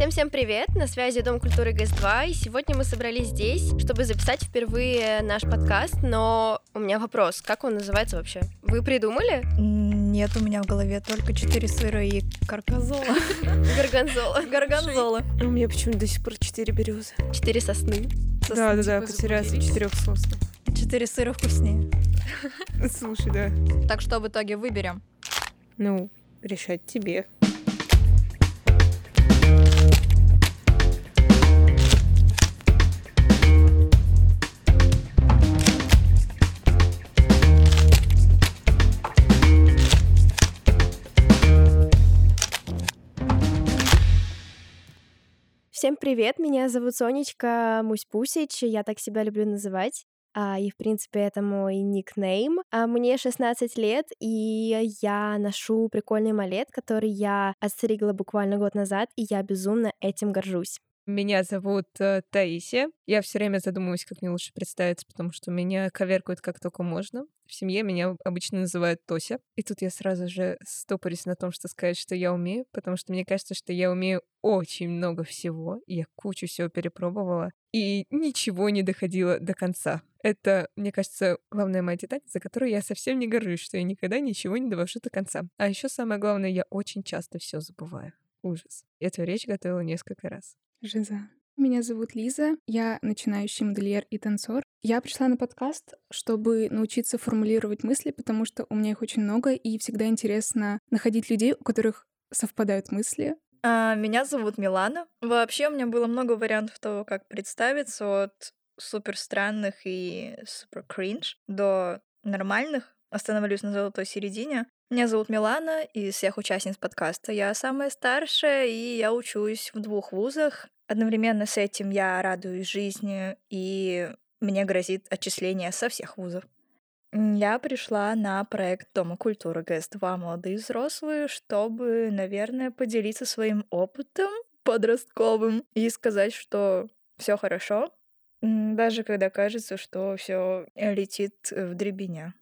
Всем-всем привет! На связи Дом культуры ГС-2, и сегодня мы собрались здесь, чтобы записать впервые наш подкаст, но у меня вопрос, как он называется вообще? Вы придумали? Нет, у меня в голове только четыре сыра и карказола. Горгонзола. Горгонзола. У меня почему-то до сих пор четыре березы. Четыре сосны. Да, да, да, конфедерация четырех соснов. Четыре сыра вкуснее. Слушай, да. Так что в итоге выберем? Ну, решать тебе. Всем привет, меня зовут Сонечка Мусь-Пусич, я так себя люблю называть. А, и, в принципе, это мой никнейм. А, мне 16 лет, и я ношу прикольный малет, который я отстригла буквально год назад, и я безумно этим горжусь. Меня зовут э, Таисия. Я все время задумываюсь, как мне лучше представиться, потому что меня коверкают как только можно. В семье меня обычно называют Тося. И тут я сразу же стопорюсь на том, что сказать, что я умею, потому что мне кажется, что я умею очень много всего. Я кучу всего перепробовала. И ничего не доходило до конца. Это, мне кажется, главная моя деталь, за которую я совсем не горжусь, что я никогда ничего не довожу до конца. А еще самое главное, я очень часто все забываю. Ужас. Эту речь готовила несколько раз. Жиза. Меня зовут Лиза, я начинающий модельер и танцор. Я пришла на подкаст, чтобы научиться формулировать мысли, потому что у меня их очень много, и всегда интересно находить людей, у которых совпадают мысли. А, меня зовут Милана. Вообще у меня было много вариантов того, как представиться от супер странных и супер кринж до нормальных. Остановлюсь на золотой середине. Меня зовут Милана, из всех участниц подкаста я самая старшая, и я учусь в двух вузах. Одновременно с этим я радуюсь жизни, и мне грозит отчисление со всех вузов. Я пришла на проект Дома культуры ГС-2 «Молодые взрослые», чтобы, наверное, поделиться своим опытом подростковым и сказать, что все хорошо, даже когда кажется, что все летит в дребеня.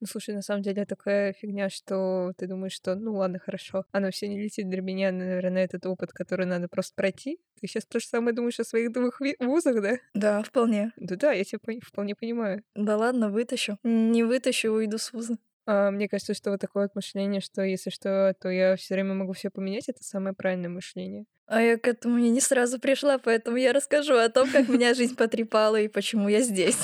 Ну, слушай, на самом деле такая фигня, что ты думаешь, что ну ладно, хорошо, оно все не летит для меня, наверное, этот опыт, который надо просто пройти. Ты сейчас то же самое думаешь о своих двух вузах, да? Да, вполне. Да-да, я тебя вполне понимаю. Да ладно, вытащу. Не вытащу, уйду с вуза. А, мне кажется, что вот такое вот мышление, что если что, то я все время могу все поменять, это самое правильное мышление. А я к этому не сразу пришла, поэтому я расскажу о том, как меня жизнь потрепала и почему я здесь.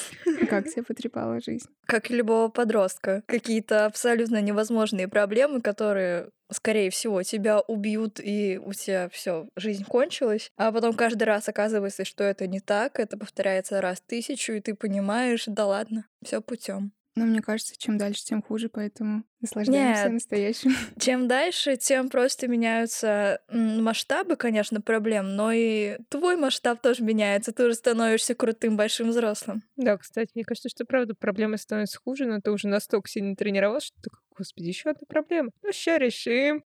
Как тебя потрепала жизнь? Как и любого подростка. Какие-то абсолютно невозможные проблемы, которые скорее всего, тебя убьют, и у тебя все, жизнь кончилась. А потом каждый раз оказывается, что это не так, это повторяется раз тысячу, и ты понимаешь, да ладно, все путем. Но мне кажется, чем дальше, тем хуже, поэтому наслаждаемся Нет. настоящим. Чем дальше, тем просто меняются масштабы, конечно, проблем, но и твой масштаб тоже меняется. Ты уже становишься крутым большим взрослым. Да, кстати, мне кажется, что правда проблемы становятся хуже, но ты уже настолько сильно тренировался, что ты, господи, еще одна проблема. Ну, сейчас решим.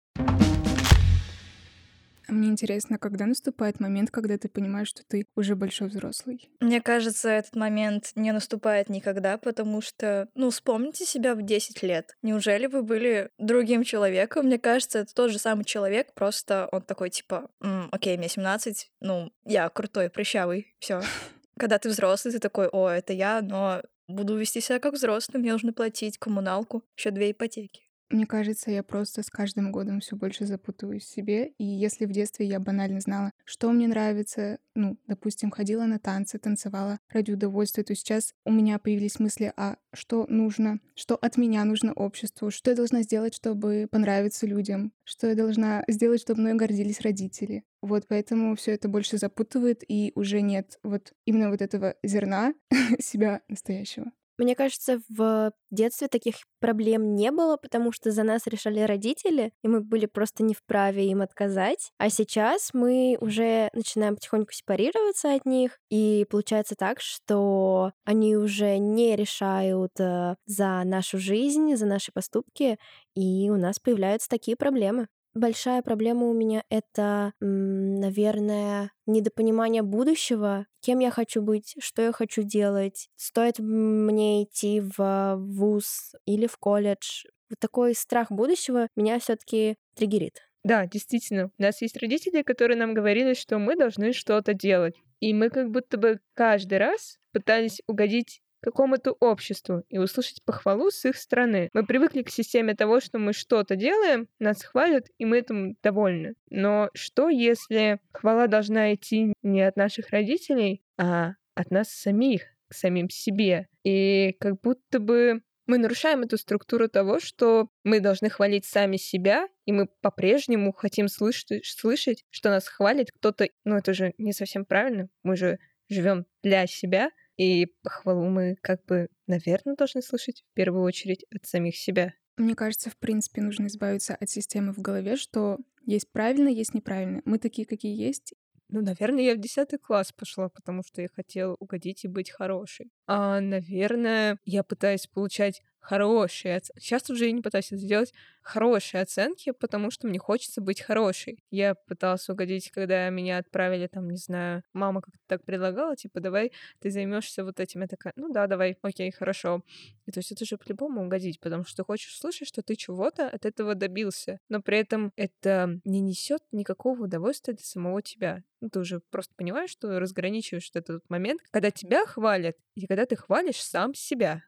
Мне интересно, когда наступает момент, когда ты понимаешь, что ты уже большой взрослый? Мне кажется, этот момент не наступает никогда, потому что, ну, вспомните себя в 10 лет. Неужели вы были другим человеком? Мне кажется, это тот же самый человек, просто он такой, типа, М, окей, мне 17, ну, я крутой, прыщавый, все. Когда ты взрослый, ты такой, о, это я, но буду вести себя как взрослый, мне нужно платить коммуналку, еще две ипотеки. Мне кажется, я просто с каждым годом все больше запутываюсь в себе. И если в детстве я банально знала, что мне нравится, ну, допустим, ходила на танцы, танцевала ради удовольствия, то сейчас у меня появились мысли, а что нужно, что от меня нужно обществу, что я должна сделать, чтобы понравиться людям, что я должна сделать, чтобы мной гордились родители. Вот поэтому все это больше запутывает, и уже нет вот именно вот этого зерна себя настоящего. Мне кажется, в детстве таких проблем не было, потому что за нас решали родители, и мы были просто не вправе им отказать. А сейчас мы уже начинаем потихоньку сепарироваться от них, и получается так, что они уже не решают э, за нашу жизнь, за наши поступки, и у нас появляются такие проблемы. Большая проблема у меня это, наверное, недопонимание будущего, кем я хочу быть, что я хочу делать, стоит мне идти в вуз или в колледж. Вот такой страх будущего меня все-таки триггерит. Да, действительно, у нас есть родители, которые нам говорили, что мы должны что-то делать. И мы как будто бы каждый раз пытались угодить какому-то обществу и услышать похвалу с их стороны. Мы привыкли к системе того, что мы что-то делаем, нас хвалят, и мы этому довольны. Но что, если хвала должна идти не от наших родителей, а от нас самих, к самим себе? И как будто бы мы нарушаем эту структуру того, что мы должны хвалить сами себя, и мы по-прежнему хотим слышать, слышать, что нас хвалит кто-то. Ну, это же не совсем правильно. Мы же живем для себя, и похвалу мы как бы, наверное, должны слышать в первую очередь от самих себя. Мне кажется, в принципе, нужно избавиться от системы в голове, что есть правильно, есть неправильно. Мы такие, какие есть. Ну, наверное, я в десятый класс пошла, потому что я хотела угодить и быть хорошей. А, наверное, я пытаюсь получать хорошие оценки. Сейчас уже я не пытаюсь это сделать. Хорошие оценки, потому что мне хочется быть хорошей. Я пыталась угодить, когда меня отправили, там, не знаю, мама как-то так предлагала, типа, давай ты займешься вот этим. Я такая, ну да, давай, окей, хорошо. И то есть это же по-любому угодить, потому что ты хочешь слышать, что ты чего-то от этого добился. Но при этом это не несет никакого удовольствия для самого тебя. Ну, ты уже просто понимаешь, что разграничиваешь этот момент, когда тебя хвалят, и когда ты хвалишь сам себя.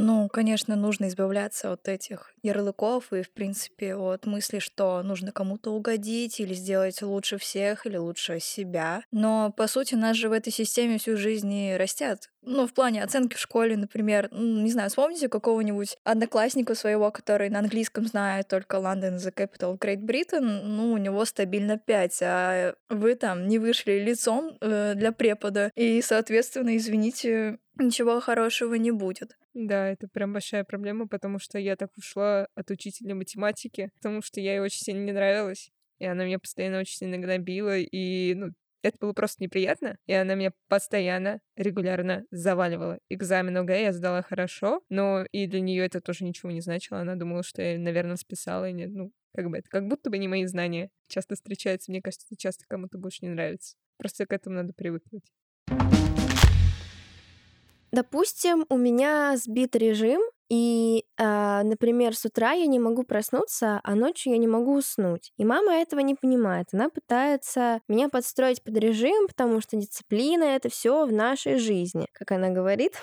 Ну, конечно, нужно избавляться от этих ярлыков и, в принципе, от мысли, что нужно кому-то угодить или сделать лучше всех или лучше себя. Но, по сути, нас же в этой системе всю жизнь и растят. Ну, в плане оценки в школе, например, ну, не знаю, вспомните какого-нибудь одноклассника своего, который на английском знает только London the capital Great Britain, ну, у него стабильно 5, а вы там не вышли лицом э, для препода, и, соответственно, извините, ничего хорошего не будет. Да, это прям большая проблема, потому что я так ушла от учителя математики, потому что я ей очень сильно не нравилась. И она меня постоянно очень сильно гнобила, и, ну, это было просто неприятно, и она меня постоянно, регулярно заваливала. Экзамен ОГЭ я сдала хорошо, но и для нее это тоже ничего не значило. Она думала, что я, наверное, списала, и нет, ну, как бы это как будто бы не мои знания. Часто встречается, мне кажется, это часто кому-то больше не нравится. Просто к этому надо привыкнуть. Допустим, у меня сбит режим, и, э, например, с утра я не могу проснуться, а ночью я не могу уснуть. И мама этого не понимает. Она пытается меня подстроить под режим, потому что дисциплина это все в нашей жизни, как она говорит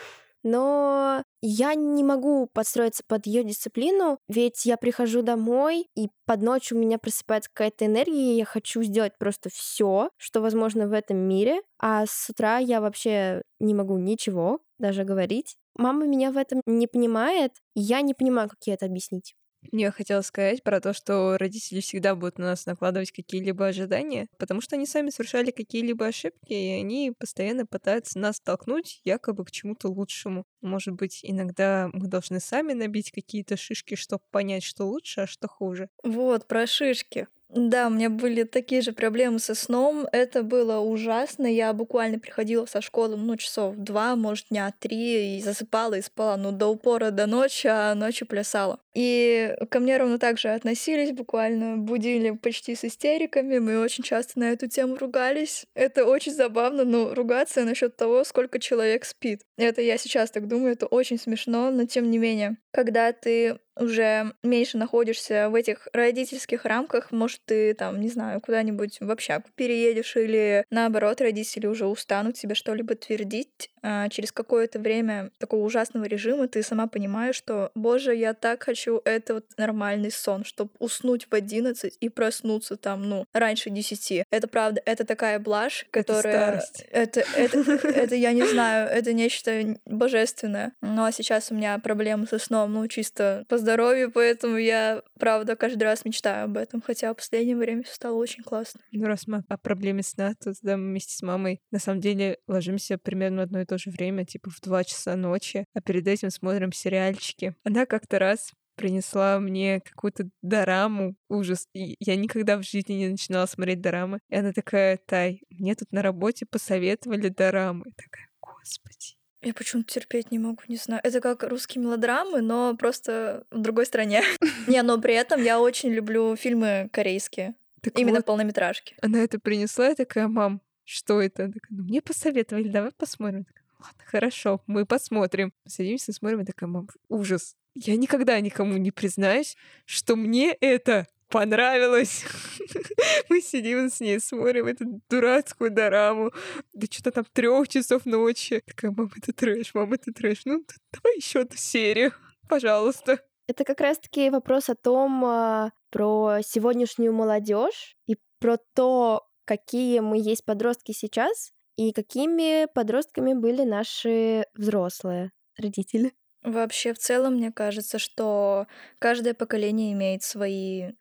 но я не могу подстроиться под ее дисциплину, ведь я прихожу домой, и под ночь у меня просыпается какая-то энергия, и я хочу сделать просто все, что возможно в этом мире, а с утра я вообще не могу ничего даже говорить. Мама меня в этом не понимает, и я не понимаю, как ей это объяснить. Я хотела сказать про то, что родители всегда будут на нас накладывать какие-либо ожидания, потому что они сами совершали какие-либо ошибки, и они постоянно пытаются нас толкнуть якобы к чему-то лучшему. Может быть, иногда мы должны сами набить какие-то шишки, чтобы понять, что лучше, а что хуже. Вот, про шишки. Да, у меня были такие же проблемы со сном. Это было ужасно. Я буквально приходила со школы, ну, часов два, может, дня три, и засыпала, и спала, ну, до упора до ночи, а ночью плясала. И ко мне ровно так же относились, буквально будили почти с истериками. Мы очень часто на эту тему ругались. Это очень забавно, но ругаться насчет того, сколько человек спит. Это я сейчас так думаю, это очень смешно, но тем не менее. Когда ты уже меньше находишься в этих родительских рамках, может, ты там, не знаю, куда-нибудь в общагу переедешь, или наоборот, родители уже устанут тебе что-либо твердить, а через какое-то время такого ужасного режима ты сама понимаешь, что, боже, я так хочу, это вот нормальный сон, чтобы уснуть в 11 и проснуться там, ну, раньше 10. Это правда, это такая блажь, которая... Это, это, это, это, я не знаю, это нечто божественное. Ну, а сейчас у меня проблемы со сном, ну, чисто по здоровью, поэтому я, правда, каждый раз мечтаю об этом, хотя в последнее время все стало очень классно. Ну, раз мы о проблеме сна, то да, мы вместе с мамой на самом деле ложимся примерно в одно и то же время, типа в 2 часа ночи, а перед этим смотрим сериальчики. Она как-то раз принесла мне какую-то дораму, ужас. И я никогда в жизни не начинала смотреть дорамы. И она такая, Тай, мне тут на работе посоветовали дорамы. Я такая, господи. Я почему-то терпеть не могу, не знаю. Это как русские мелодрамы, но просто в другой стране. Не, но при этом я очень люблю фильмы корейские. Именно полнометражки. Она это принесла, я такая, мам, что это? такая, ну, мне посоветовали, давай посмотрим. Ладно, хорошо, мы посмотрим. Садимся, смотрим, и такая, мам, ужас. Я никогда никому не признаюсь, что мне это понравилось. Мы сидим с ней, смотрим эту дурацкую дораму. Да что-то там трех часов ночи. Такая, мама, это трэш, мама, это трэш. Ну, давай еще одну серию, пожалуйста. Это как раз-таки вопрос о том, а, про сегодняшнюю молодежь и про то, какие мы есть подростки сейчас и какими подростками были наши взрослые родители. Вообще, в целом, мне кажется, что каждое поколение имеет свои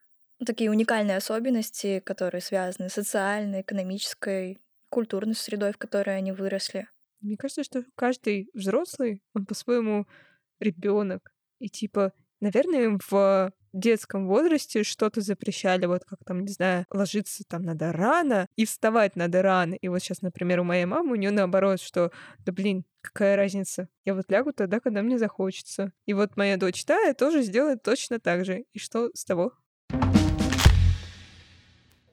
такие уникальные особенности, которые связаны с социальной, экономической, культурной средой, в которой они выросли. Мне кажется, что каждый взрослый, он по-своему ребенок. И типа, наверное, в детском возрасте что-то запрещали, вот как там, не знаю, ложиться там надо рано и вставать надо рано. И вот сейчас, например, у моей мамы, у нее наоборот, что, да блин, какая разница? Я вот лягу тогда, когда мне захочется. И вот моя дочь Тая тоже сделает точно так же. И что с того?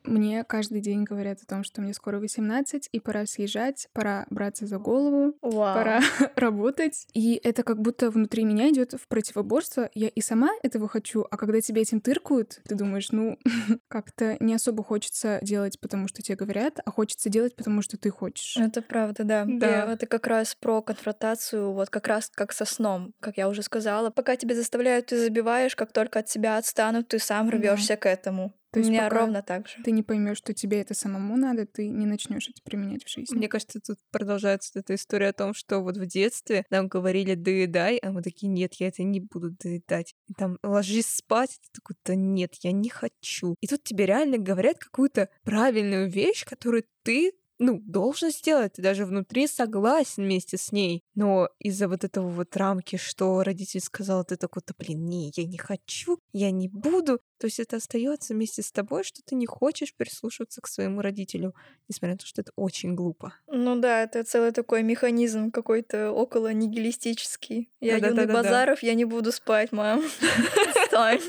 Мне каждый день говорят о том, что мне скоро 18, и пора съезжать, пора браться за голову, Вау. пора работать. И это как будто внутри меня идет в противоборство. Я и сама этого хочу, а когда тебе этим тыркают, ты думаешь, ну, как-то не особо хочется делать, потому что тебе говорят, а хочется делать, потому что ты хочешь. Это правда, да. Да. И это как раз про конфронтацию, вот как раз как со сном, как я уже сказала. Пока тебя заставляют, ты забиваешь, как только от тебя отстанут, ты сам Да. рвешься к этому. То У есть меня пока ровно так же. Ты не поймешь, что тебе это самому надо, ты не начнешь это применять в жизни. Мне кажется, тут продолжается эта история о том, что вот в детстве нам говорили «доедай», а мы такие «нет, я это не буду доедать». И там «ложись спать», ты такой «да нет, я не хочу». И тут тебе реально говорят какую-то правильную вещь, которую ты ну, должен сделать, ты даже внутри согласен вместе с ней. Но из-за вот этого вот рамки, что родитель сказал, ты такой, да блин, не, я не хочу, я не буду. То есть это остается вместе с тобой, что ты не хочешь прислушиваться к своему родителю, несмотря на то, что это очень глупо. Ну да, это целый такой механизм какой-то около нигилистический. Я юный Да-да-да-да-да. Базаров, я не буду спать, мам. Отстань.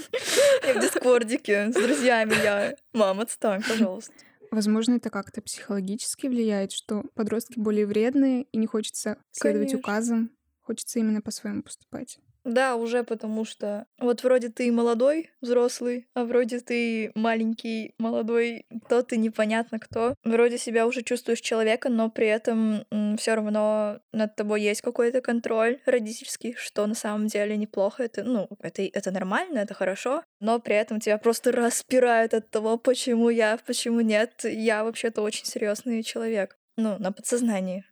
Я в дискордике с друзьями, я... Мам, отстань, пожалуйста. Возможно, это как-то психологически влияет, что подростки более вредные и не хочется следовать Конечно. указам, хочется именно по-своему поступать. Да, уже потому что вот вроде ты молодой, взрослый, а вроде ты маленький, молодой, кто ты, непонятно кто. Вроде себя уже чувствуешь человека, но при этом все равно над тобой есть какой-то контроль родительский, что на самом деле неплохо. Это, ну, это, это нормально, это хорошо, но при этом тебя просто распирает от того, почему я, почему нет. Я вообще-то очень серьезный человек. Ну, на подсознании.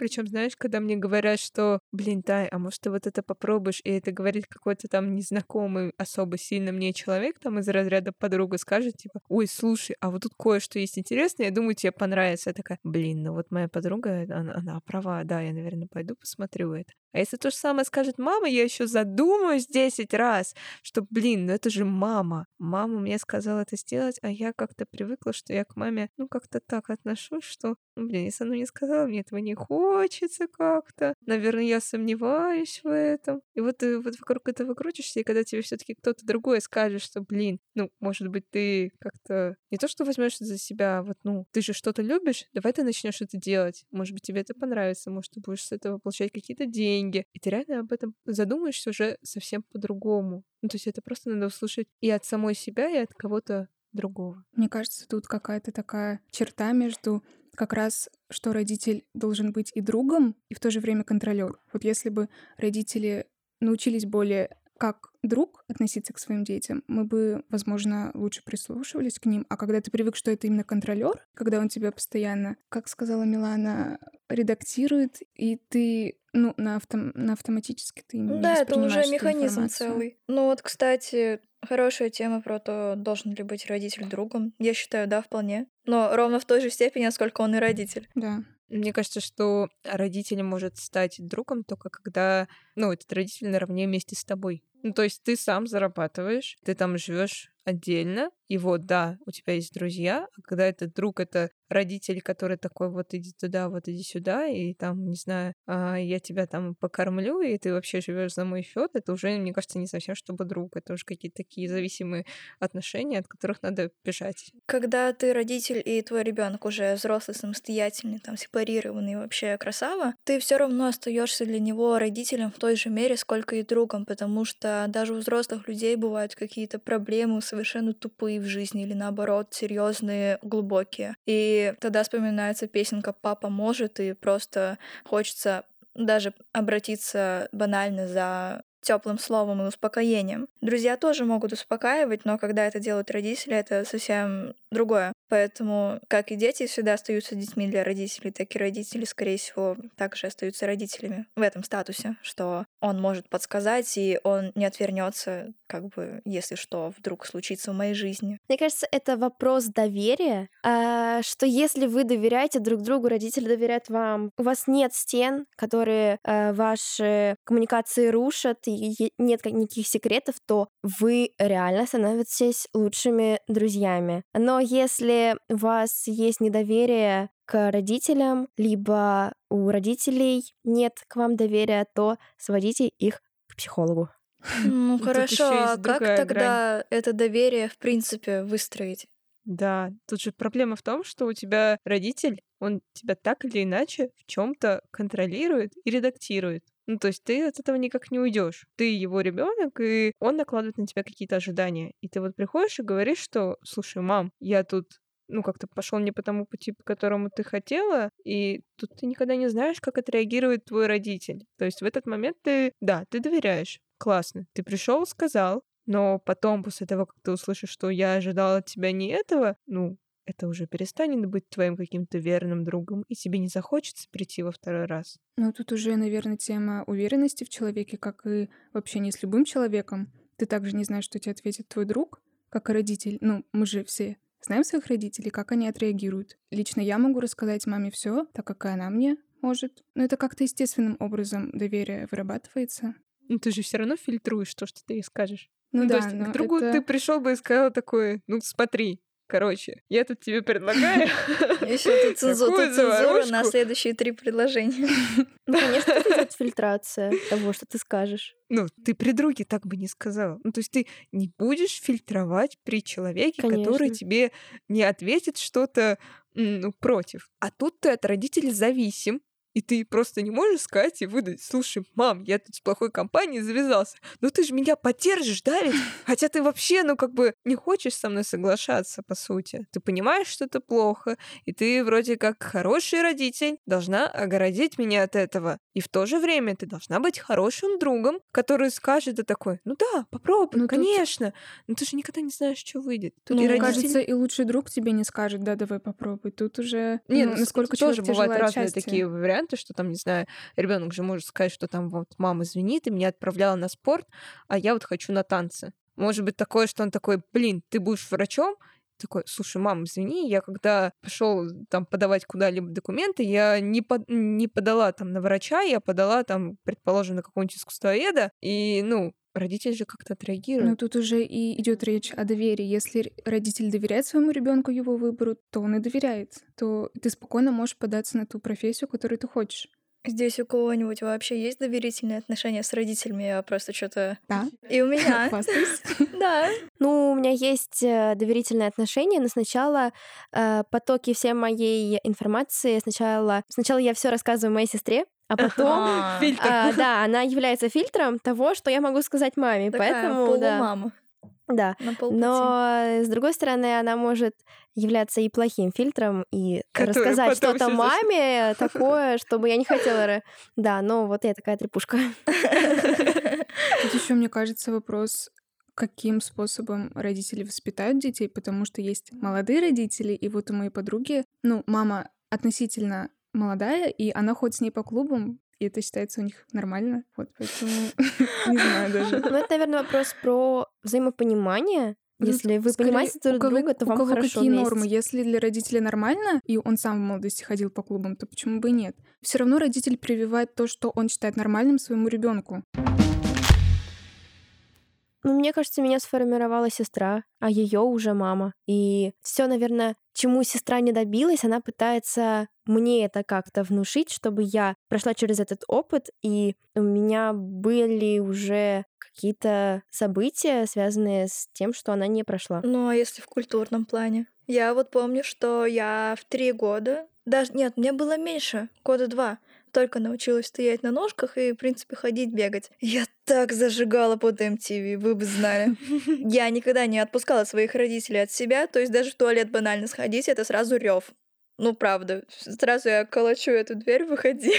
Причем, знаешь, когда мне говорят, что, блин, Тай, а может ты вот это попробуешь, и это говорит какой-то там незнакомый, особо сильно мне человек, там из разряда подруга скажет, типа, ой, слушай, а вот тут кое-что есть интересное, я думаю, тебе понравится. Я такая, блин, ну вот моя подруга, она, она права, да, я, наверное, пойду посмотрю это. А если то же самое скажет мама, я еще задумаюсь 10 раз, что, блин, ну это же мама. Мама мне сказала это сделать, а я как-то привыкла, что я к маме, ну, как-то так отношусь, что, ну, блин, если она мне сказала, мне этого не хочется как-то. Наверное, я сомневаюсь в этом. И вот ты вот вокруг этого крутишься, и когда тебе все-таки кто-то другой скажет, что, блин, ну, может быть, ты как-то не то, что возьмешь за себя, а вот, ну, ты же что-то любишь, давай ты начнешь это делать. Может быть, тебе это понравится, может, ты будешь с этого получать какие-то деньги. И ты реально об этом задумаешься уже совсем по-другому. Ну, то есть это просто надо услышать и от самой себя, и от кого-то другого. Мне кажется, тут какая-то такая черта между как раз, что родитель должен быть и другом, и в то же время контролер. Вот если бы родители научились более как друг относиться к своим детям, мы бы, возможно, лучше прислушивались к ним. А когда ты привык, что это именно контролер, когда он тебя постоянно, как сказала Милана, редактирует, и ты, ну, на, автом... на автоматически ты не Да, это уже механизм целый. Ну вот, кстати, хорошая тема про то, должен ли быть родитель другом. Я считаю, да, вполне. Но ровно в той же степени, насколько он и родитель. Да. Мне кажется, что родитель может стать другом только когда, ну, этот родитель наравне вместе с тобой. Ну, то есть ты сам зарабатываешь, ты там живешь отдельно, и вот, да, у тебя есть друзья, а когда этот друг — это родитель, который такой, вот иди туда, вот иди сюда, и там, не знаю, а, я тебя там покормлю, и ты вообще живешь за мой счет, это уже, мне кажется, не совсем чтобы друг, это уже какие-то такие зависимые отношения, от которых надо бежать. Когда ты родитель и твой ребенок уже взрослый, самостоятельный, там, сепарированный, вообще красава, ты все равно остаешься для него родителем в той же мере, сколько и другом, потому что даже у взрослых людей бывают какие-то проблемы совершенно тупые в жизни или наоборот серьезные, глубокие. И тогда вспоминается песенка «Папа может», и просто хочется даже обратиться банально за теплым словом и успокоением. Друзья тоже могут успокаивать, но когда это делают родители, это совсем другое. Поэтому, как и дети всегда остаются детьми для родителей, так и родители, скорее всего, также остаются родителями в этом статусе, что он может подсказать, и он не отвернется, как бы, если что вдруг случится в моей жизни. Мне кажется, это вопрос доверия, а, что если вы доверяете друг другу, родители доверяют вам, у вас нет стен, которые а, ваши коммуникации рушат, и нет никаких секретов, то вы реально становитесь лучшими друзьями. Но если у вас есть недоверие к родителям, либо у родителей нет к вам доверия, то сводите их к психологу. Ну хорошо, а как тогда это доверие в принципе выстроить? Да, тут же проблема в том, что у тебя родитель, он тебя так или иначе в чем-то контролирует и редактирует. Ну, то есть ты от этого никак не уйдешь. Ты его ребенок, и он накладывает на тебя какие-то ожидания. И ты вот приходишь и говоришь, что, слушай, мам, я тут ну, как-то пошел не по тому пути, по которому ты хотела, и тут ты никогда не знаешь, как отреагирует твой родитель. То есть в этот момент ты, да, ты доверяешь. Классно. Ты пришел, сказал, но потом, после того, как ты услышишь, что я ожидала от тебя не этого, ну, это уже перестанет быть твоим каким-то верным другом, и тебе не захочется прийти во второй раз. Ну, тут уже, наверное, тема уверенности в человеке, как и в общении с любым человеком. Ты также не знаешь, что тебе ответит твой друг, как и родитель. Ну, мы же все знаем своих родителей, как они отреагируют. Лично я могу рассказать маме все, так как и она мне может. Но это как-то естественным образом доверие вырабатывается. Ну, ты же все равно фильтруешь то, что ты ей скажешь. Ну, ну да, то есть, к другу это... ты пришел бы и сказал такое, ну смотри, Короче, я тут тебе предлагаю. Еще тут цензура на следующие три предложения. Ну, конечно, это идет фильтрация того, что ты скажешь. Ну, ты при друге так бы не сказала. Ну, то есть ты не будешь фильтровать при человеке, который тебе не ответит что-то ну, против. А тут ты от родителей зависим, и ты просто не можешь сказать и выдать, слушай, мам, я тут с плохой компанией завязался, ну ты же меня поддержишь, да ведь? Хотя ты вообще, ну как бы не хочешь со мной соглашаться, по сути. Ты понимаешь, что это плохо, и ты вроде как хороший родитель должна огородить меня от этого. И в то же время ты должна быть хорошим другом, который скажет и такой, ну да, попробуй, ну, конечно. Тут... Но ты же никогда не знаешь, что выйдет. Тут ну, и родители... кажется, и лучший друг тебе не скажет, да, давай попробуй. Тут уже, Нет, ну, насколько тоже бывают разные счастья. такие варианты варианты, что там, не знаю, ребенок же может сказать, что там вот мама, извини, ты меня отправляла на спорт, а я вот хочу на танцы. Может быть такое, что он такой, блин, ты будешь врачом, такой, слушай, мам, извини, я когда пошел там подавать куда-либо документы, я не, под, не подала там на врача, я подала там, предположим, на какого-нибудь искусствоведа, и, ну, родитель же как-то отреагирует. Ну тут уже и идет речь о доверии. Если родитель доверяет своему ребенку его выбору, то он и доверяет. То ты спокойно можешь податься на ту профессию, которую ты хочешь. Здесь у кого-нибудь вообще есть доверительные отношения с родителями? Я просто что-то... Да. И у меня. Да. Ну, у меня есть э, доверительные отношения, но сначала э, потоки всей моей информации, сначала, сначала я все рассказываю моей сестре, а потом, а, да, она является фильтром того, что я могу сказать маме, Такая поэтому да. мама. Да, но с другой стороны, она может являться и плохим фильтром и Который рассказать что-то маме такое, чтобы я не хотела. Да, но вот я такая трепушка. Тут еще, мне кажется, вопрос каким способом родители воспитают детей, потому что есть молодые родители, и вот у моей подруги, ну, мама относительно молодая, и она ходит с ней по клубам, и это считается у них нормально. Вот поэтому не знаю даже. Ну, это, наверное, вопрос про взаимопонимание. Ну, Если вы Скорее, понимаете друг друга, то вам у кого хорошо какие вместе. нормы? Если для родителей нормально, и он сам в молодости ходил по клубам, то почему бы и нет? Все равно родитель прививает то, что он считает нормальным своему ребенку. Ну, мне кажется, меня сформировала сестра, а ее уже мама. И все, наверное, чему сестра не добилась, она пытается мне это как-то внушить, чтобы я прошла через этот опыт, и у меня были уже какие-то события, связанные с тем, что она не прошла. Ну, а если в культурном плане? Я вот помню, что я в три года, даже нет, мне было меньше, года два, только научилась стоять на ножках и, в принципе, ходить, бегать. Я так зажигала под MTV, вы бы знали. Я никогда не отпускала своих родителей от себя, то есть даже в туалет банально сходить, это сразу рев. Ну, правда, сразу я колочу эту дверь, выходи.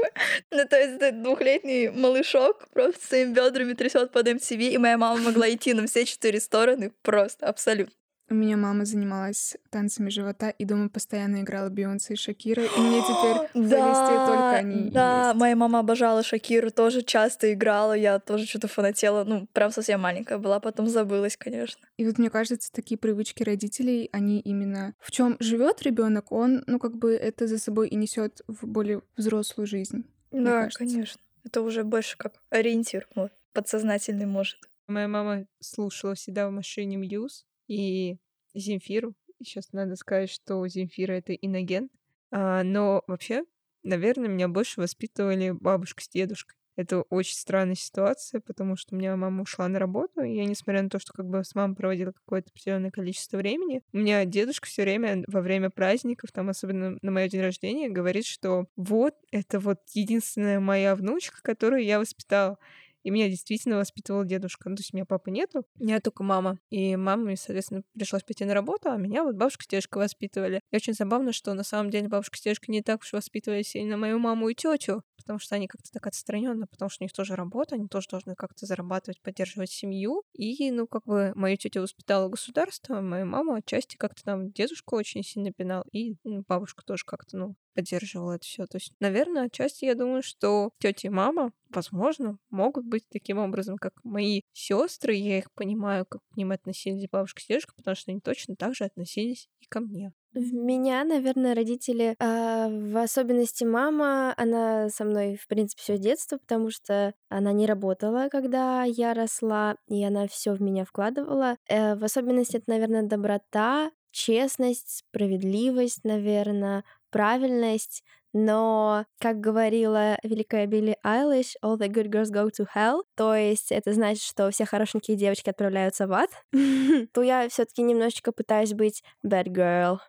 ну, то есть этот двухлетний малышок просто своими бедрами трясет под MTV, и моя мама могла идти на все четыре стороны просто, абсолютно. У меня мама занималась танцами живота, и дома постоянно играла Бейонсе и Шакира, и мне теперь в да, только они Да, есть. моя мама обожала Шакиру, тоже часто играла, я тоже что-то фанатела, ну, прям совсем маленькая была, потом забылась, конечно. И вот мне кажется, такие привычки родителей, они именно в чем живет ребенок, он, ну, как бы это за собой и несет в более взрослую жизнь. Да, конечно. Это уже больше как ориентир, вот, подсознательный может. Моя мама слушала всегда в машине Мьюз, и Земфиру. Сейчас надо сказать, что Земфира — это иноген. А, но вообще, наверное, меня больше воспитывали бабушка с дедушкой. Это очень странная ситуация, потому что у меня мама ушла на работу, и я, несмотря на то, что как бы с мамой проводила какое-то определенное количество времени, у меня дедушка все время во время праздников, там особенно на мое день рождения, говорит, что вот, это вот единственная моя внучка, которую я воспитала. И меня действительно воспитывал дедушка. Ну, то есть у меня папы нету, у меня только мама. И маме, соответственно, пришлось пойти на работу, а меня вот бабушка с дедушкой воспитывали. И очень забавно, что на самом деле бабушка с дедушкой не так уж воспитывали сильно мою маму и тетю, потому что они как-то так отстраненно, потому что у них тоже работа, они тоже должны как-то зарабатывать, поддерживать семью. И, ну, как бы мою тетю воспитала государство, мою маму отчасти как-то там дедушку очень сильно пинал, и ну, бабушка тоже как-то, ну, поддерживала это все. То есть, наверное, отчасти я думаю, что тетя и мама, возможно, могут быть таким образом, как мои сестры. Я их понимаю, как к ним относились бабушка и дедушка, потому что они точно так же относились и ко мне. В меня, наверное, родители, а, в особенности мама, она со мной, в принципе, все детство, потому что она не работала, когда я росла, и она все в меня вкладывала. Э, в особенности это, наверное, доброта, честность, справедливость, наверное, правильность, но, как говорила великая Билли Айлиш, all the good girls go to hell, то есть это значит, что все хорошенькие девочки отправляются в ад, то я все таки немножечко пытаюсь быть bad girl.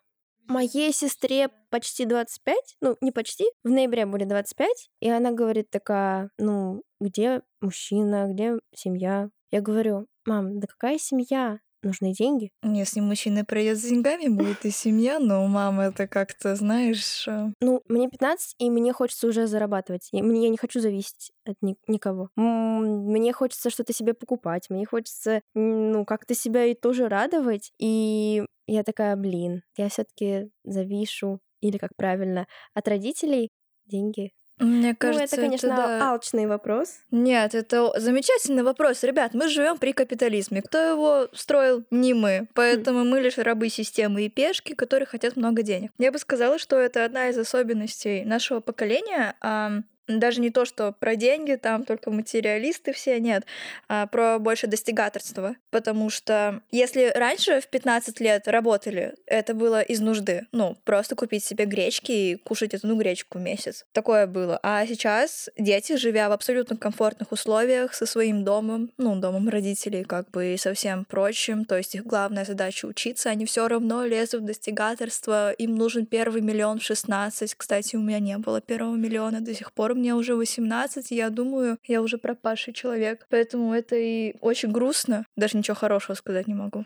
Моей сестре почти 25, ну, не почти, в ноябре будет 25, и она говорит такая, ну, где мужчина, где семья? Я говорю, мам, да какая семья? Нужны деньги. Если мужчина придет с деньгами, будет и семья, но у мамы это как-то, знаешь... Э, ну, мне 15, и мне хочется уже зарабатывать. И мне, я не хочу зависеть от ни, никого. Мне хочется что-то себе покупать, мне хочется, ну, как-то себя и тоже радовать. И я такая, блин, я все таки завишу, или как правильно, от родителей деньги мне кажется, ну, это, конечно, это, да. алчный вопрос. Нет, это замечательный вопрос. Ребят, мы живем при капитализме. Кто его строил? Не мы. Поэтому мы лишь рабы системы и пешки, которые хотят много денег. Я бы сказала, что это одна из особенностей нашего поколения даже не то, что про деньги, там только материалисты все, нет, а про больше достигаторство. Потому что если раньше в 15 лет работали, это было из нужды. Ну, просто купить себе гречки и кушать эту, ну, гречку в месяц. Такое было. А сейчас дети, живя в абсолютно комфортных условиях со своим домом, ну, домом родителей, как бы и со всем прочим, то есть их главная задача учиться, они все равно лезут в достигаторство, им нужен первый миллион в 16. Кстати, у меня не было первого миллиона до сих пор, мне уже 18, и я думаю, я уже пропавший человек. Поэтому это и очень грустно. Даже ничего хорошего сказать не могу.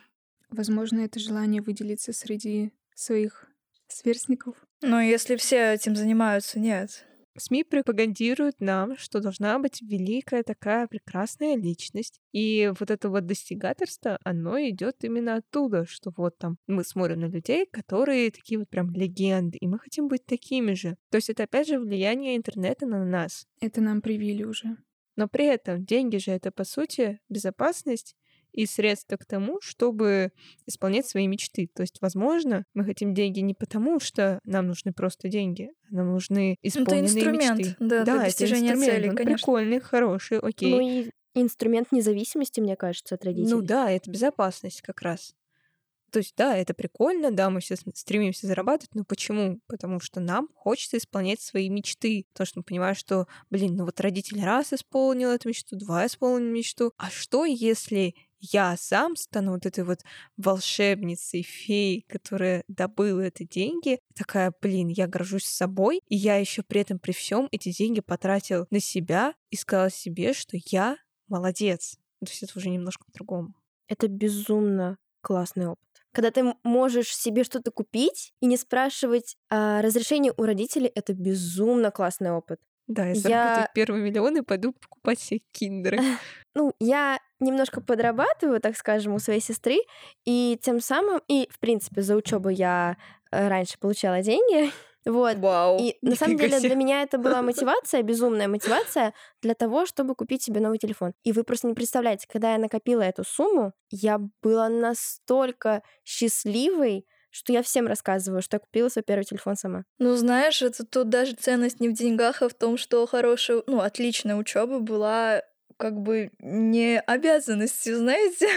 Возможно, это желание выделиться среди своих сверстников. Но если все этим занимаются, нет. СМИ пропагандируют нам, что должна быть великая такая прекрасная личность. И вот это вот достигаторство, оно идет именно оттуда, что вот там мы смотрим на людей, которые такие вот прям легенды, и мы хотим быть такими же. То есть это опять же влияние интернета на нас. Это нам привили уже. Но при этом деньги же это по сути безопасность и средства к тому, чтобы исполнять свои мечты. То есть, возможно, мы хотим деньги не потому, что нам нужны просто деньги, а нам нужны исполненные это инструмент, мечты. Да, да для достижения это инструмент. целей, Он конечно. прикольный, хороший, окей. Ну и инструмент независимости, мне кажется, от родителей. Ну да, это безопасность как раз. То есть, да, это прикольно, да, мы все стремимся зарабатывать, но почему? Потому что нам хочется исполнять свои мечты. Потому что мы понимаем, что, блин, ну вот родитель раз исполнил эту мечту, два исполнил мечту. А что, если я сам стану вот этой вот волшебницей, феей, которая добыла эти деньги, такая, блин, я горжусь собой, и я еще при этом при всем эти деньги потратил на себя и сказала себе, что я молодец. То есть это уже немножко по-другому. Это безумно классный опыт. Когда ты можешь себе что-то купить и не спрашивать а, разрешения у родителей, это безумно классный опыт. Да, я заработаю я... первый миллион и пойду покупать себе киндеры. Ну, я немножко подрабатываю, так скажем, у своей сестры, и тем самым, и, в принципе, за учебу я э, раньше получала деньги, вот. Вау. И на самом деле для меня это была мотивация, безумная мотивация для того, чтобы купить себе новый телефон. И вы просто не представляете, когда я накопила эту сумму, я была настолько счастливой, что я всем рассказываю, что я купила свой первый телефон сама. Ну, знаешь, это тут даже ценность не в деньгах, а в том, что хорошая, ну, отличная учеба была как бы не обязанностью, знаете?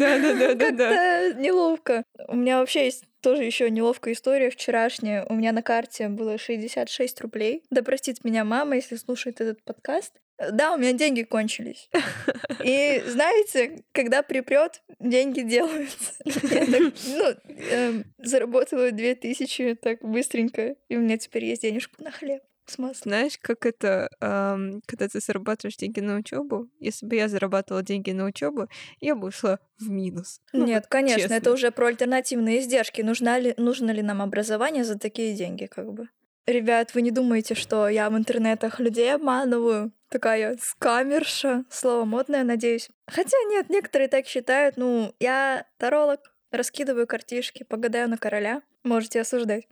Да, да, да, да, да. Неловко. У меня вообще есть тоже еще неловкая история вчерашняя. У меня на карте было 66 рублей. Да простит меня мама, если слушает этот подкаст. Да, у меня деньги кончились. И знаете, когда припрет, деньги делаются. Я так, ну, э, заработала 2000 так быстренько, и у меня теперь есть денежку на хлеб с маслом. Знаешь, как это, эм, когда ты зарабатываешь деньги на учебу? Если бы я зарабатывала деньги на учебу, я бы ушла в минус. Ну, Нет, вот, конечно, честно. это уже про альтернативные издержки. Нужна ли, нужно ли нам образование за такие деньги, как бы? Ребят, вы не думаете, что я в интернетах людей обманываю? Такая скамерша, слово модное, надеюсь. Хотя нет, некоторые так считают. Ну, я таролог, раскидываю картишки, погадаю на короля. Можете осуждать.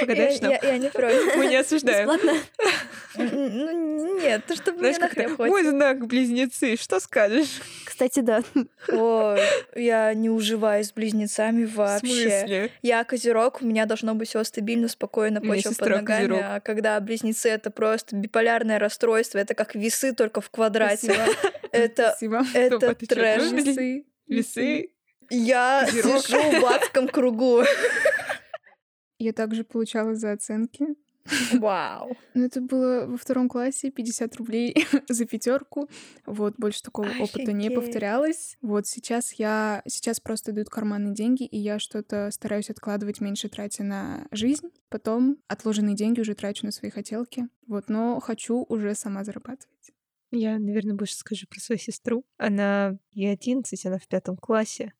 Погадаешь я, я, я не против. Мы не осуждаем. Бесплатно? Ну, нет, то чтобы мне на хлеб Мой знак близнецы, что скажешь? Кстати, да. Ой, я не уживаюсь с близнецами вообще. В смысле? Я козерог, у меня должно быть все стабильно, спокойно, почва под ногами. Козерог. А когда близнецы это просто биполярное расстройство, это как весы только в квадрате. Это, это трэш. Весы. Я сижу в адском кругу. Я также получала за оценки. Вау. Ну, это было во втором классе, 50 рублей за пятерку. Вот, больше такого Офигеть. опыта не повторялось. Вот, сейчас я... Сейчас просто дают карманные деньги, и я что-то стараюсь откладывать, меньше тратя на жизнь. Потом отложенные деньги уже трачу на свои хотелки. Вот, но хочу уже сама зарабатывать. Я, наверное, больше скажу про свою сестру. Она ей 11, она в пятом классе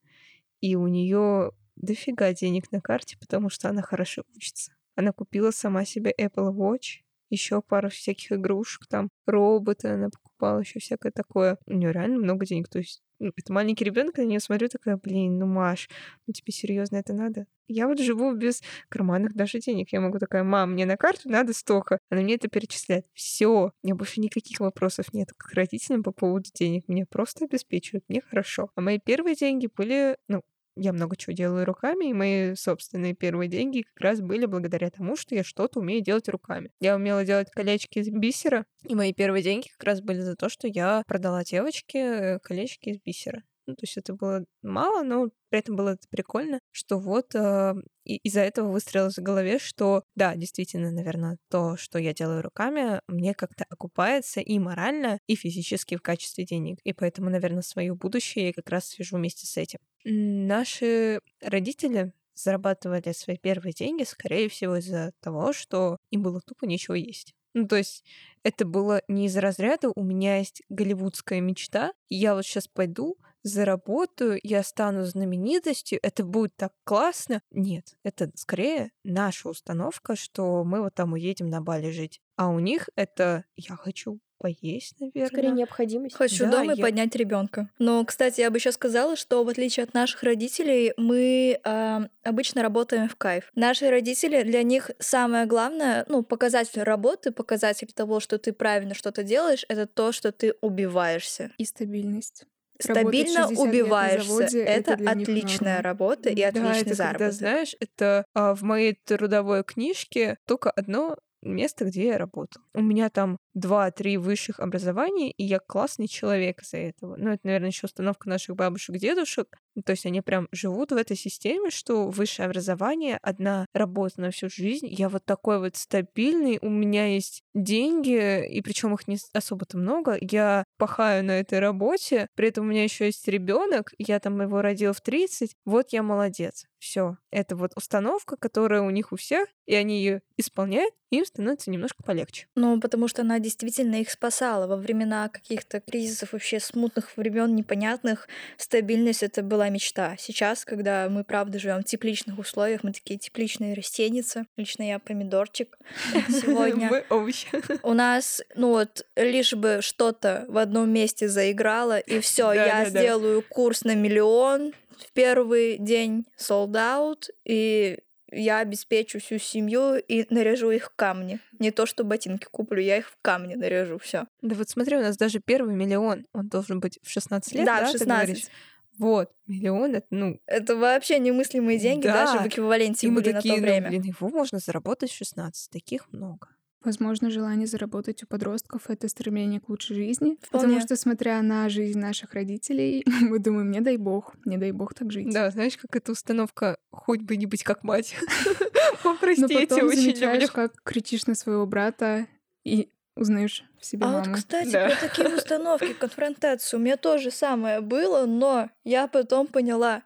и у нее дофига денег на карте, потому что она хорошо учится. Она купила сама себе Apple Watch, еще пару всяких игрушек, там роботы она покупала, еще всякое такое. У нее реально много денег. То есть ну, это маленький ребенок, на нее смотрю, такая, блин, ну Маш, ну тебе серьезно это надо? Я вот живу без карманных даже денег. Я могу такая, мам, мне на карту надо столько. Она мне это перечисляет. Все, у меня больше никаких вопросов нет к родителям по поводу денег. Меня просто обеспечивают, мне хорошо. А мои первые деньги были, ну, я много чего делаю руками, и мои собственные первые деньги как раз были благодаря тому, что я что-то умею делать руками. Я умела делать колечки из бисера, и мои первые деньги как раз были за то, что я продала девочке э, колечки из бисера. Ну, то есть это было мало, но при этом было это прикольно, что вот э, из-за этого выстрелилось в голове, что да, действительно, наверное, то, что я делаю руками, мне как-то окупается и морально, и физически в качестве денег. И поэтому, наверное, свое будущее я как раз свяжу вместе с этим. Наши родители зарабатывали свои первые деньги, скорее всего, из-за того, что им было тупо нечего есть. Ну, то есть это было не из разряда «у меня есть голливудская мечта, я вот сейчас пойду, заработаю, я стану знаменитостью, это будет так классно. Нет, это скорее наша установка, что мы вот там уедем на Бали жить. А у них это «я хочу поесть, наверное. Скорее необходимость. Хочу да, дома я... поднять ребенка. Но, кстати, я бы еще сказала, что в отличие от наших родителей, мы э, обычно работаем в кайф. Наши родители для них самое главное, ну, показатель работы, показатель того, что ты правильно что-то делаешь, это то, что ты убиваешься. И стабильность стабильно убиваешься. Заводе, это, это отличная работа и да, отличный это заработок. Когда, знаешь, это а, в моей трудовой книжке только одно место, где я работал. У меня там два-три высших образования, и я классный человек из-за этого. Ну, это, наверное, еще установка наших бабушек, дедушек. Ну, то есть они прям живут в этой системе, что высшее образование, одна работа на всю жизнь. Я вот такой вот стабильный, у меня есть деньги, и причем их не особо-то много. Я пахаю на этой работе, при этом у меня еще есть ребенок, я там его родил в 30. Вот я молодец. Все. Это вот установка, которая у них у всех, и они ее исполняют, им становится немножко полегче. Ну, потому что она действительно их спасала. Во времена каких-то кризисов, вообще смутных времен, непонятных, стабильность это была мечта. Сейчас, когда мы, правда, живем в тепличных условиях, мы такие тепличные растеницы. Лично я помидорчик сегодня. Мы овощи. У нас, ну вот, лишь бы что-то в одном месте заиграло, и все, я сделаю курс на миллион в первый день sold out, и я обеспечу всю семью и наряжу их в камни. Не то, что ботинки куплю, я их в камни наряжу, все. Да вот смотри, у нас даже первый миллион, он должен быть в 16 лет, Да, да, в ты 16. Вот, миллион, это, ну, Это вообще немыслимые деньги, Да. даже в эквиваленте и мы были такие, на то ну, время. блин, его можно заработать в 16, таких много. Возможно, желание заработать у подростков — это стремление к лучшей жизни. Вполне. Потому что, смотря на жизнь наших родителей, мы думаем, не дай бог, не дай бог так жить. Да, знаешь, как эта установка «хоть бы не быть как мать». Простите, потом очень замечаешь, люблю. как кричишь на своего брата и узнаешь в себе А маму. вот, кстати, Да. про такие установки, конфронтацию, у меня тоже самое было, но я потом поняла,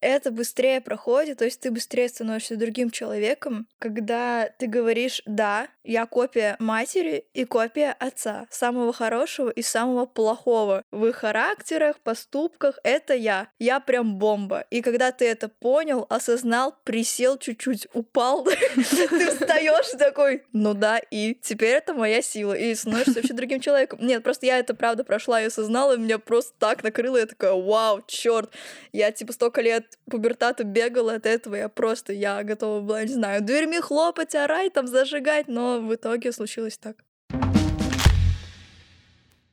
это быстрее проходит, то есть ты быстрее становишься другим человеком, когда ты говоришь «да, я копия матери и копия отца, самого хорошего и самого плохого. В их характерах, поступках это я. Я прям бомба». И когда ты это понял, осознал, присел чуть-чуть, упал, ты встаешь такой «ну да, и теперь это моя сила». И становишься вообще другим человеком. Нет, просто я это правда прошла и осознала, и меня просто так накрыло, я такая «вау, черт, я типа столько лет пубертата бегала от этого, я просто, я готова была, не знаю, дверьми хлопать, орать, там зажигать, но в итоге случилось так.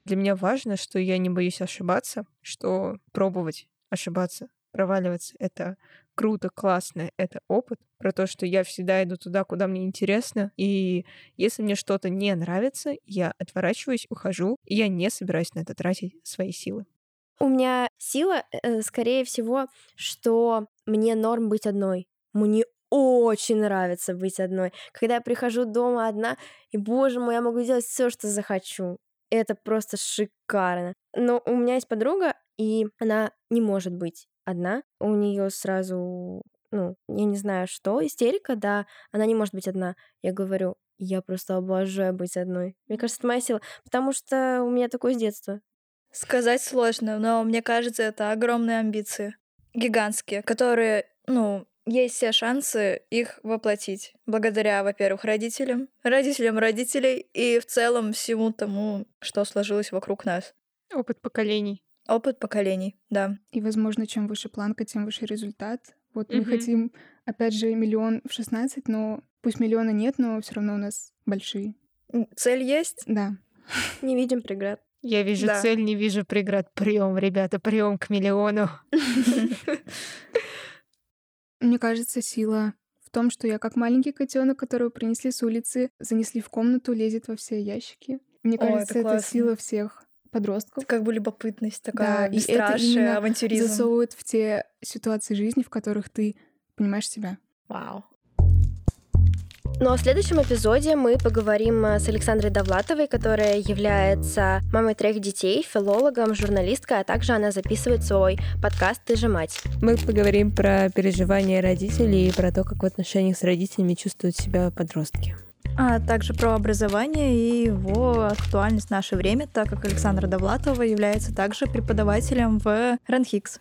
Для меня важно, что я не боюсь ошибаться, что пробовать ошибаться, проваливаться — это круто, классно, это опыт, про то, что я всегда иду туда, куда мне интересно, и если мне что-то не нравится, я отворачиваюсь, ухожу, и я не собираюсь на это тратить свои силы. У меня сила, э, скорее всего, что мне норм быть одной. Мне очень нравится быть одной. Когда я прихожу дома одна, и, боже мой, я могу делать все, что захочу. Это просто шикарно. Но у меня есть подруга, и она не может быть одна. У нее сразу, ну, я не знаю что, истерика, да, она не может быть одна. Я говорю, я просто обожаю быть одной. Мне кажется, это моя сила, потому что у меня такое с детства. Сказать сложно, но мне кажется, это огромные амбиции. Гигантские, которые, ну, есть все шансы их воплотить. Благодаря, во-первых, родителям, родителям родителей и в целом всему тому, что сложилось вокруг нас. Опыт поколений. Опыт поколений, да. И, возможно, чем выше планка, тем выше результат. Вот мы Мгм. хотим, опять же, миллион в 16, но пусть миллиона нет, но все равно у нас большие. Цель есть? Да. Не видим преград. Я вижу Да. цель, не вижу преград. Прием, ребята, прием к миллиону. Мне кажется, сила в том, что я как маленький котенок, которого принесли с улицы, занесли в комнату, лезет во все ящики. Мне О, кажется, это сила всех подростков. Это как бы любопытность такая, и это бесстрашие, именно авантюризм. Засовывает в те ситуации жизни, в которых ты понимаешь себя. Вау. Ну а в следующем эпизоде мы поговорим э, с Александрой Довлатовой, которая является мамой трех детей, филологом, журналисткой, а также она записывает свой подкаст «Ты же мать». Мы поговорим про переживания родителей и про то, как в отношениях с родителями чувствуют себя подростки. А также про образование и его актуальность в наше время, так как Александра Довлатова является также преподавателем в РАНХИКС.